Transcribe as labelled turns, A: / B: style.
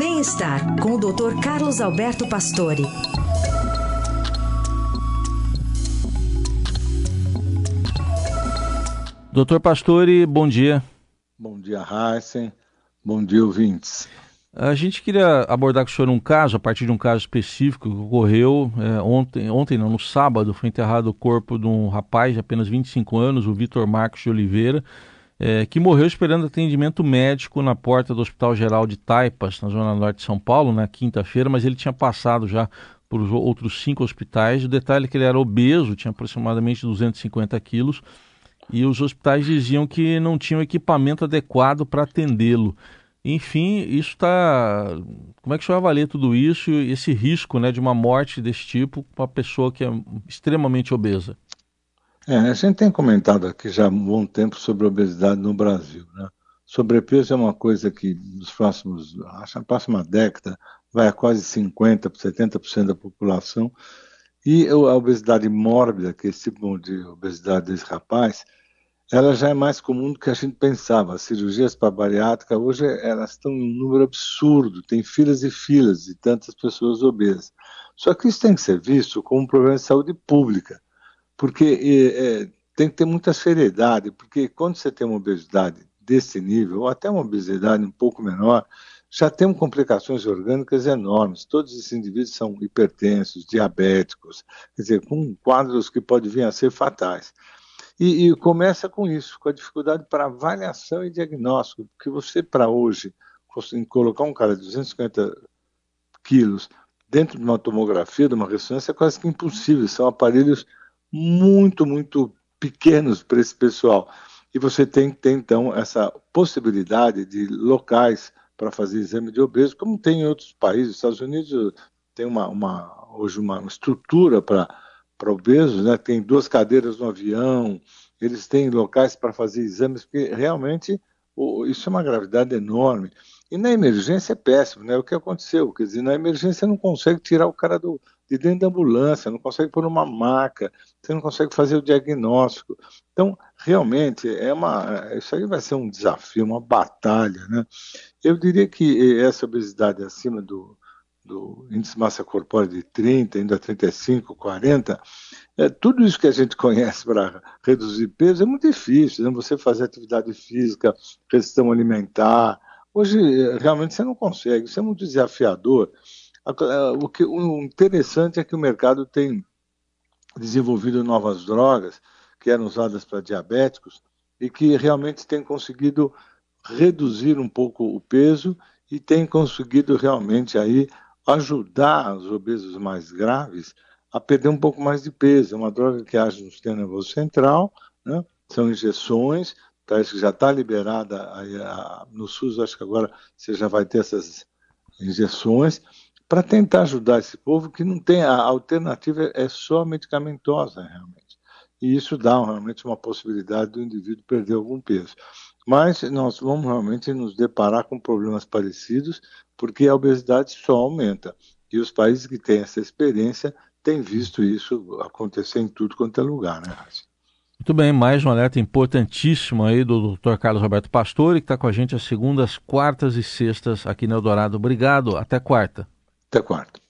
A: Bem-estar com o Dr. Carlos Alberto Pastore.
B: Doutor Pastore, bom dia.
C: Bom dia, Heisen. Bom dia, ouvintes.
B: A gente queria abordar com o senhor um caso, a partir de um caso específico que ocorreu é, ontem, ontem não, no sábado, foi enterrado o corpo de um rapaz de apenas 25 anos, o Vitor Marcos de Oliveira, é, que morreu esperando atendimento médico na porta do Hospital Geral de Taipas, na zona norte de São Paulo, na quinta-feira, mas ele tinha passado já por outros cinco hospitais. O detalhe é que ele era obeso, tinha aproximadamente 250 quilos, e os hospitais diziam que não tinham equipamento adequado para atendê-lo. Enfim, isso está. Como é que o senhor avalia tudo isso e esse risco né, de uma morte desse tipo com uma pessoa que é extremamente obesa?
C: É, a gente tem comentado aqui já há um bom tempo sobre obesidade no Brasil. Né? Sobrepeso é uma coisa que nos próximos, acho na próxima década vai a quase 50%, 70% da população. E a obesidade mórbida, que é esse tipo de obesidade desse rapaz, ela já é mais comum do que a gente pensava. As cirurgias para bariátrica hoje elas estão em um número absurdo, tem filas e filas de tantas pessoas obesas. Só que isso tem que ser visto como um problema de saúde pública, porque é, é, tem que ter muita seriedade, porque quando você tem uma obesidade desse nível, ou até uma obesidade um pouco menor, já temos complicações orgânicas enormes. Todos esses indivíduos são hipertensos, diabéticos, quer dizer, com quadros que podem vir a ser fatais. E, e começa com isso, com a dificuldade para avaliação e diagnóstico, porque você, para hoje, colocar um cara de 250 quilos dentro de uma tomografia, de uma ressonância, é quase que impossível. São aparelhos muito, muito pequenos para esse pessoal. E você tem que ter, então, essa possibilidade de locais para fazer exame de obeso, como tem em outros países. Os Estados Unidos tem uma, uma hoje uma estrutura para obesos, né? tem duas cadeiras no avião, eles têm locais para fazer exames, porque realmente isso é uma gravidade enorme. E na emergência é péssimo, né? O que aconteceu? Quer dizer, na emergência não consegue tirar o cara do, de dentro da ambulância, não consegue pôr uma maca, você não consegue fazer o diagnóstico. Então, realmente, é uma, isso aí vai ser um desafio, uma batalha, né? Eu diria que essa obesidade acima do, do índice de massa corpórea de 30, ainda 35, 40, é, tudo isso que a gente conhece para reduzir peso é muito difícil. Né? Você fazer atividade física, restrição alimentar. Hoje, realmente, você não consegue. Isso é muito desafiador. O, que, o interessante é que o mercado tem desenvolvido novas drogas que eram usadas para diabéticos e que realmente tem conseguido reduzir um pouco o peso e tem conseguido realmente aí ajudar os obesos mais graves a perder um pouco mais de peso. É uma droga que age no sistema nervoso central, né? são injeções, tá, isso já está liberada aí, a, no SUS, acho que agora você já vai ter essas injeções, para tentar ajudar esse povo que não tem, a alternativa é só medicamentosa, realmente. E isso dá realmente uma possibilidade do indivíduo perder algum peso. Mas nós vamos realmente nos deparar com problemas parecidos, porque a obesidade só aumenta. E os países que têm essa experiência têm visto isso acontecer em tudo quanto é lugar, né, Raci?
B: Muito bem, mais um alerta importantíssimo aí do Dr. Carlos Roberto Pastore, que está com a gente às segundas, quartas e sextas aqui no Eldorado. Obrigado, até quarta.
C: Até quarta.